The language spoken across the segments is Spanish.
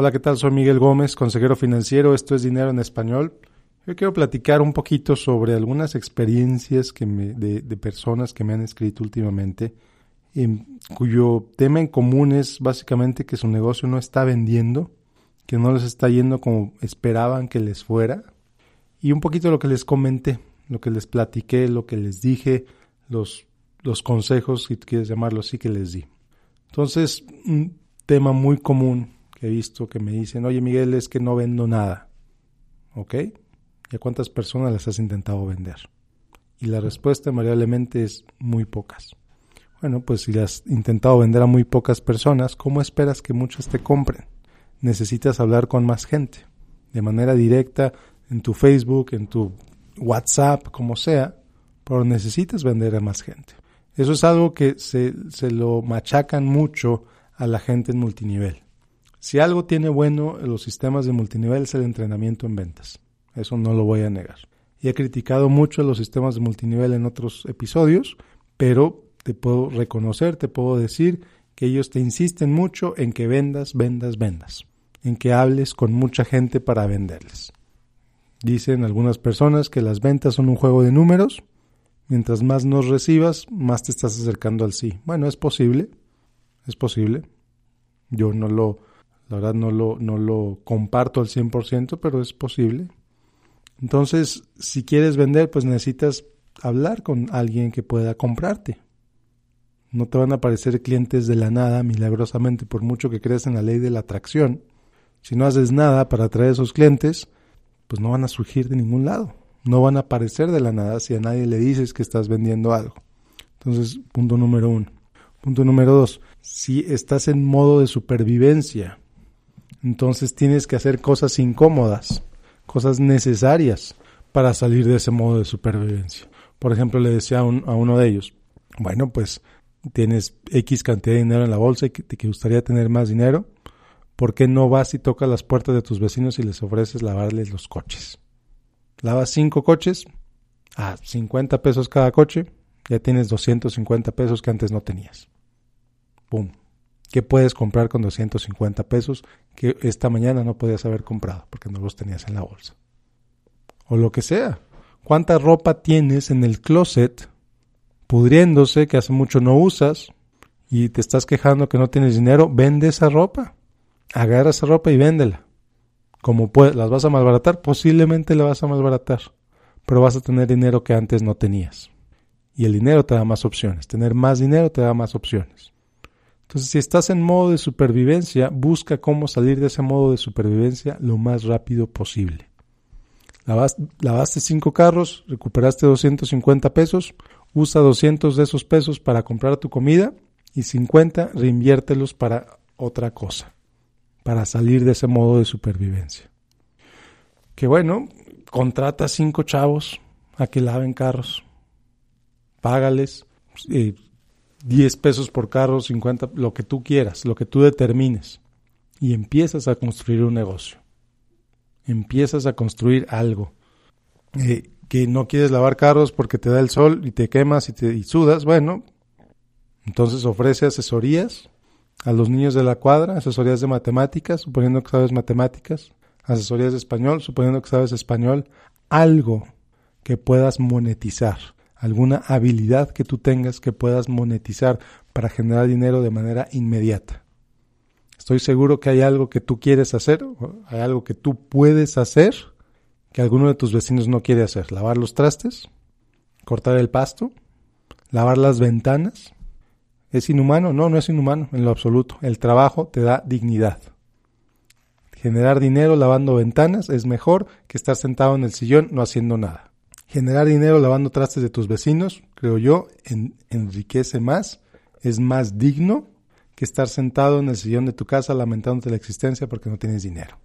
Hola, ¿qué tal? Soy Miguel Gómez, consejero financiero. Esto es Dinero en Español. Yo quiero platicar un poquito sobre algunas experiencias que me, de, personas que me han escrito últimamente, en cuyo tema en común es básicamente que su negocio no está vendiendo, que no les está yendo como esperaban que les fuera, y un poquito lo que les comenté, lo que les platiqué, lo que les dije, los, los consejos, si quieres llamarlo así, que les di. Entonces, un tema muy común que he visto que me dicen, oye Miguel, es que no vendo nada. ¿Ok? ¿Y a cuántas personas les has intentado vender? Y la respuesta invariablemente es muy pocas. Bueno, pues si has intentado vender a muy pocas personas, ¿cómo esperas que muchas te compren? Necesitas hablar con más gente, de manera directa, en tu Facebook, en tu WhatsApp, como sea, pero necesitas vender a más gente. Eso es algo que se, se lo machacan mucho a la gente en multinivel. Si algo tiene bueno los sistemas de multinivel es el entrenamiento en ventas. Eso no lo voy a negar. Y he criticado mucho los sistemas de multinivel en otros episodios, pero te puedo reconocer, te puedo decir que ellos te insisten mucho en que vendas, vendas, vendas, en que hables con mucha gente para venderles. Dicen algunas personas que las ventas son un juego de números, mientras más nos recibas, más te estás acercando al sí. Bueno, es posible, es posible. Yo no lo, la verdad no lo, no lo comparto al 100%, pero es posible. Entonces, si quieres vender, pues necesitas hablar con alguien que pueda comprarte. No te van a aparecer clientes de la nada milagrosamente, por mucho que creas en la ley de la atracción. Si no haces nada para atraer esos clientes, pues no van a surgir de ningún lado. No van a aparecer de la nada si a nadie le dices que estás vendiendo algo. Entonces, punto número uno. Punto número dos. Si estás en modo de supervivencia, entonces tienes que hacer cosas incómodas, cosas necesarias para salir de ese modo de supervivencia. Por ejemplo, le decía a, uno de ellos, bueno, pues tienes X cantidad de dinero en la bolsa y te gustaría tener más dinero, ¿por qué no vas y tocas las puertas de tus vecinos y les ofreces lavarles los coches? Lavas cinco coches a 50 pesos cada coche, ya tienes 250 pesos que antes no tenías. ¡Pum! ¿Qué puedes comprar con 250 pesos que esta mañana no podías haber comprado porque no los tenías en la bolsa? O lo que sea. ¿Cuánta ropa tienes en el closet pudriéndose que hace mucho no usas y te estás quejando que no tienes dinero? Vende esa ropa. Agarra esa ropa y véndela. Como puedes, ¿las vas a malbaratar? Posiblemente la vas a malbaratar, pero vas a tener dinero que antes no tenías. Y el dinero te da más opciones. Tener más dinero te da más opciones. Entonces, si estás en modo de supervivencia, busca cómo salir de ese modo de supervivencia lo más rápido posible. Lavaste cinco carros, recuperaste 250 pesos, usa 200 de esos pesos para comprar tu comida y 50 reinviértelos para otra cosa, para salir de ese modo de supervivencia. Que bueno, contrata cinco chavos a que laven carros, págales, eh, 10 pesos por carro, 50, lo que tú quieras, lo que tú determines. Y empiezas a construir un negocio. Empiezas a construir algo. Eh, que no quieres lavar carros porque te da el sol y te quemas y te y sudas. Bueno, entonces ofrece asesorías a los niños de la cuadra, asesorías de matemáticas, suponiendo que sabes matemáticas, asesorías de español, suponiendo que sabes español, algo que puedas monetizar alguna habilidad que tú tengas que puedas monetizar para generar dinero de manera inmediata. Estoy seguro que hay algo que tú quieres hacer, hay algo que tú puedes hacer que alguno de tus vecinos no quiere hacer. Lavar los trastes, cortar el pasto, lavar las ventanas. ¿Es inhumano? No, no es inhumano en lo absoluto. El trabajo te da dignidad. Generar dinero lavando ventanas es mejor que estar sentado en el sillón no haciendo nada. Generar dinero lavando trastes de tus vecinos, creo yo, enriquece más, es más digno que estar sentado en el sillón de tu casa lamentándote la existencia porque no tienes dinero.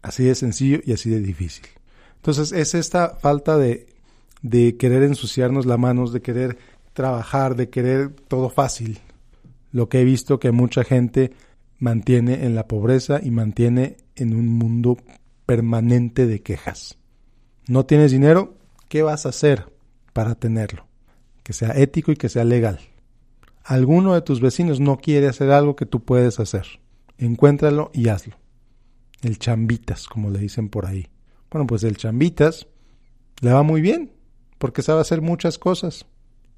Así de sencillo y así de difícil. Entonces es esta falta de, de querer ensuciarnos las manos, de querer trabajar, de querer todo fácil, lo que he visto que mucha gente mantiene en la pobreza y mantiene en un mundo permanente de quejas. No tienes dinero, ¿Qué vas a hacer para tenerlo? Que sea ético y que sea legal. Alguno de tus vecinos no quiere hacer algo que tú puedes hacer. Encuéntralo y hazlo. el chambitas, como le dicen por ahí. Bueno, pues el chambitas le va muy bien, porque sabe hacer muchas cosas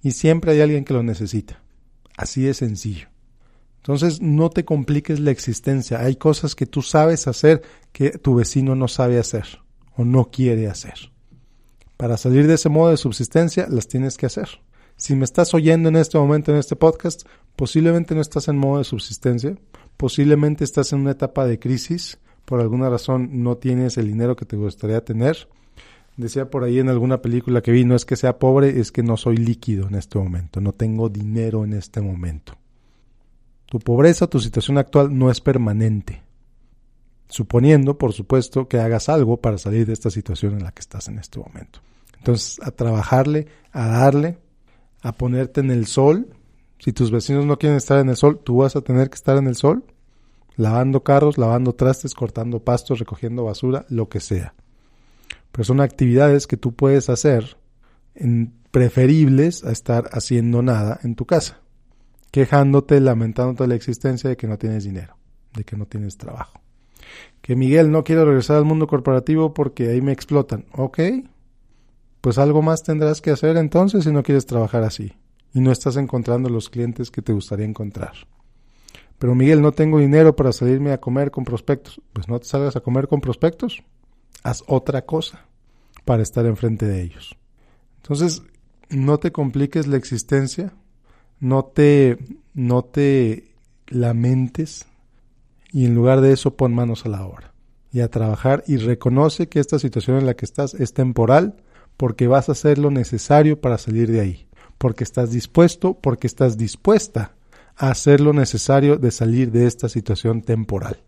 y siempre hay alguien que lo necesita. Así de sencillo. Entonces no te compliques la existencia. Hay cosas que tú sabes hacer que tu vecino no sabe hacer o no quiere hacer. Para salir de ese modo de subsistencia las tienes que hacer. Si me estás oyendo en este momento en este podcast, posiblemente no estás en modo de subsistencia, posiblemente estás en una etapa de crisis, por alguna razón no tienes el dinero que te gustaría tener. Decía por ahí en alguna película que vi, no es que sea pobre, es que no soy líquido en este momento, no tengo dinero en este momento. Tu pobreza, tu situación actual no es permanente. Suponiendo, por supuesto, que hagas algo para salir de esta situación en la que estás en este momento. Entonces, a trabajarle, a darle, a ponerte en el sol. Si tus vecinos no quieren estar en el sol, tú vas a tener que estar en el sol lavando carros, lavando trastes, cortando pastos, recogiendo basura, lo que sea. Pero son actividades que tú puedes hacer en preferibles a estar haciendo nada en tu casa, quejándote, lamentándote la existencia de que no tienes dinero, de que no tienes trabajo. Que Miguel no quiere regresar al mundo corporativo porque ahí me explotan. Ok, pues algo más tendrás que hacer entonces si no quieres trabajar así y no estás encontrando los clientes que te gustaría encontrar. Pero Miguel, no tengo dinero para salirme a comer con prospectos. Pues no te salgas a comer con prospectos. Haz otra cosa para estar enfrente de ellos. Entonces, no te compliques la existencia, no te, no te lamentes y en lugar de eso pon manos a la obra y a trabajar y reconoce que esta situación en la que estás es temporal porque vas a hacer lo necesario para salir de ahí, porque estás dispuesto, porque estás dispuesta hacer lo necesario de salir de esta situación temporal.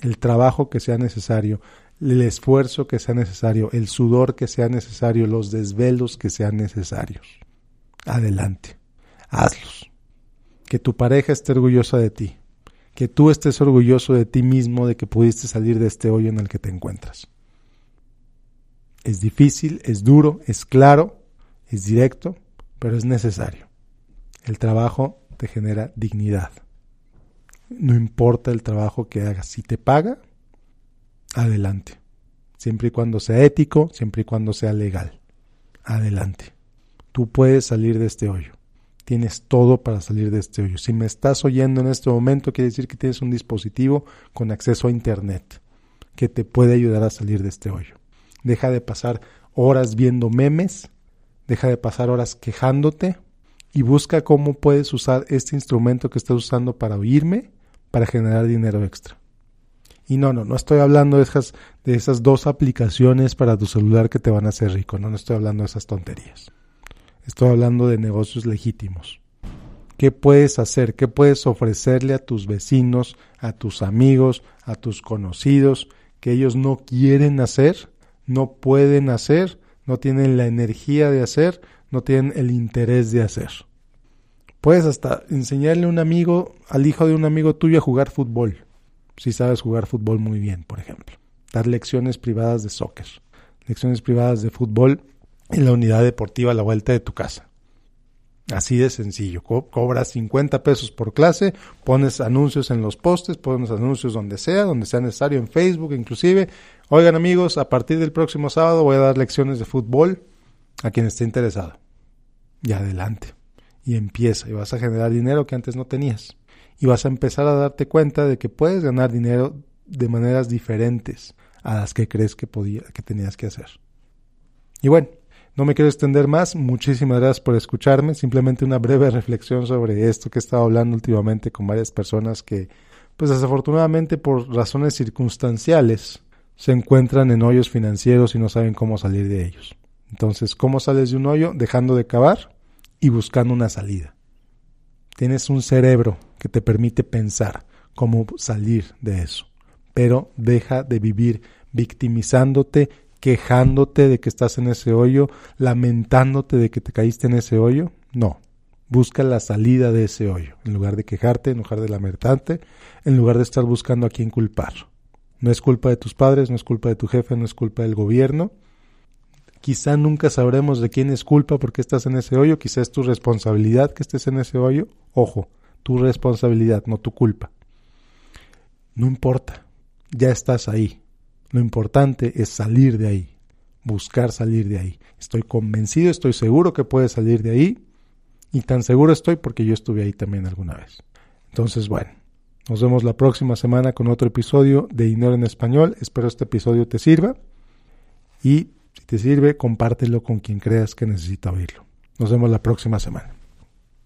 El trabajo que sea necesario, el esfuerzo que sea necesario, el sudor que sea necesario, los desvelos que sean necesarios. Adelante, hazlos. Que tu pareja esté orgullosa de ti, que tú estés orgulloso de ti mismo de que pudiste salir de este hoyo en el que te encuentras. Es difícil, es duro, es claro, es directo, pero es necesario. El trabajo te genera dignidad. No importa el trabajo que hagas, si te paga, adelante. Siempre y cuando sea ético, siempre y cuando sea legal. Adelante. Tú puedes salir de este hoyo. Tienes todo para salir de este hoyo. Si me estás oyendo en este momento, quiere decir que tienes un dispositivo con acceso a Internet que te puede ayudar a salir de este hoyo. Deja de pasar horas viendo memes, deja de pasar horas quejándote, y busca cómo puedes usar este instrumento que estás usando para oírme para generar dinero extra. Y no, no, no estoy hablando de esas, de esas dos aplicaciones para tu celular que te van a hacer rico, no, no estoy hablando de esas tonterías. Estoy hablando de negocios legítimos. ¿Qué puedes hacer? ¿Qué puedes ofrecerle a tus vecinos, a tus amigos, a tus conocidos que ellos no quieren hacer, no pueden hacer, no tienen la energía de hacer, no tienen el interés de hacer. Puedes hasta enseñarle a un amigo, al hijo de un amigo tuyo a jugar fútbol, si sabes jugar fútbol muy bien, por ejemplo. Dar lecciones privadas de soccer, lecciones privadas de fútbol en la unidad deportiva a la vuelta de tu casa. Así de sencillo. cobras 50 pesos por clase, pones anuncios en los postes, pones anuncios donde sea, donde sea necesario, en Facebook inclusive. Oigan amigos, a partir del próximo sábado voy a dar lecciones de fútbol a quien esté interesado y adelante. Y empieza y vas a generar dinero que antes no tenías. Y vas a empezar a darte cuenta de que puedes ganar dinero de maneras diferentes a las que crees que podía, que tenías que hacer. Y bueno, no me quiero extender más. Muchísimas gracias por escucharme. Simplemente una breve reflexión sobre esto que he estado hablando últimamente con varias personas que, pues desafortunadamente por razones circunstanciales, se encuentran en hoyos financieros y no saben cómo salir de ellos. Entonces, ¿cómo sales de un hoyo? Dejando de cavar y buscando una salida. Tienes un cerebro que te permite pensar cómo salir de eso, pero deja de vivir victimizándote, quejándote de que estás en ese hoyo, lamentándote de que te caíste en ese hoyo. No, busca la salida de ese hoyo, en lugar de quejarte, en lugar de lamentarte, en lugar de estar buscando a quién culpar. No es culpa de tus padres, no es culpa de tu jefe, no es culpa del gobierno, Quizá nunca sabremos de quién es culpa porque estás en ese hoyo, quizá es tu responsabilidad que estés en ese hoyo. Ojo, tu responsabilidad, no tu culpa. No importa. ya estás ahí. Lo importante es salir de ahí, buscar salir de ahí. Estoy convencido, estoy seguro que puedes salir de ahí y tan seguro estoy porque yo estuve ahí también alguna vez. Entonces, bueno, nos vemos la próxima semana con otro episodio de Dinero en Español. Espero este episodio te sirva y si te sirve, compártelo con quien creas que necesita oírlo. Nos vemos la próxima semana.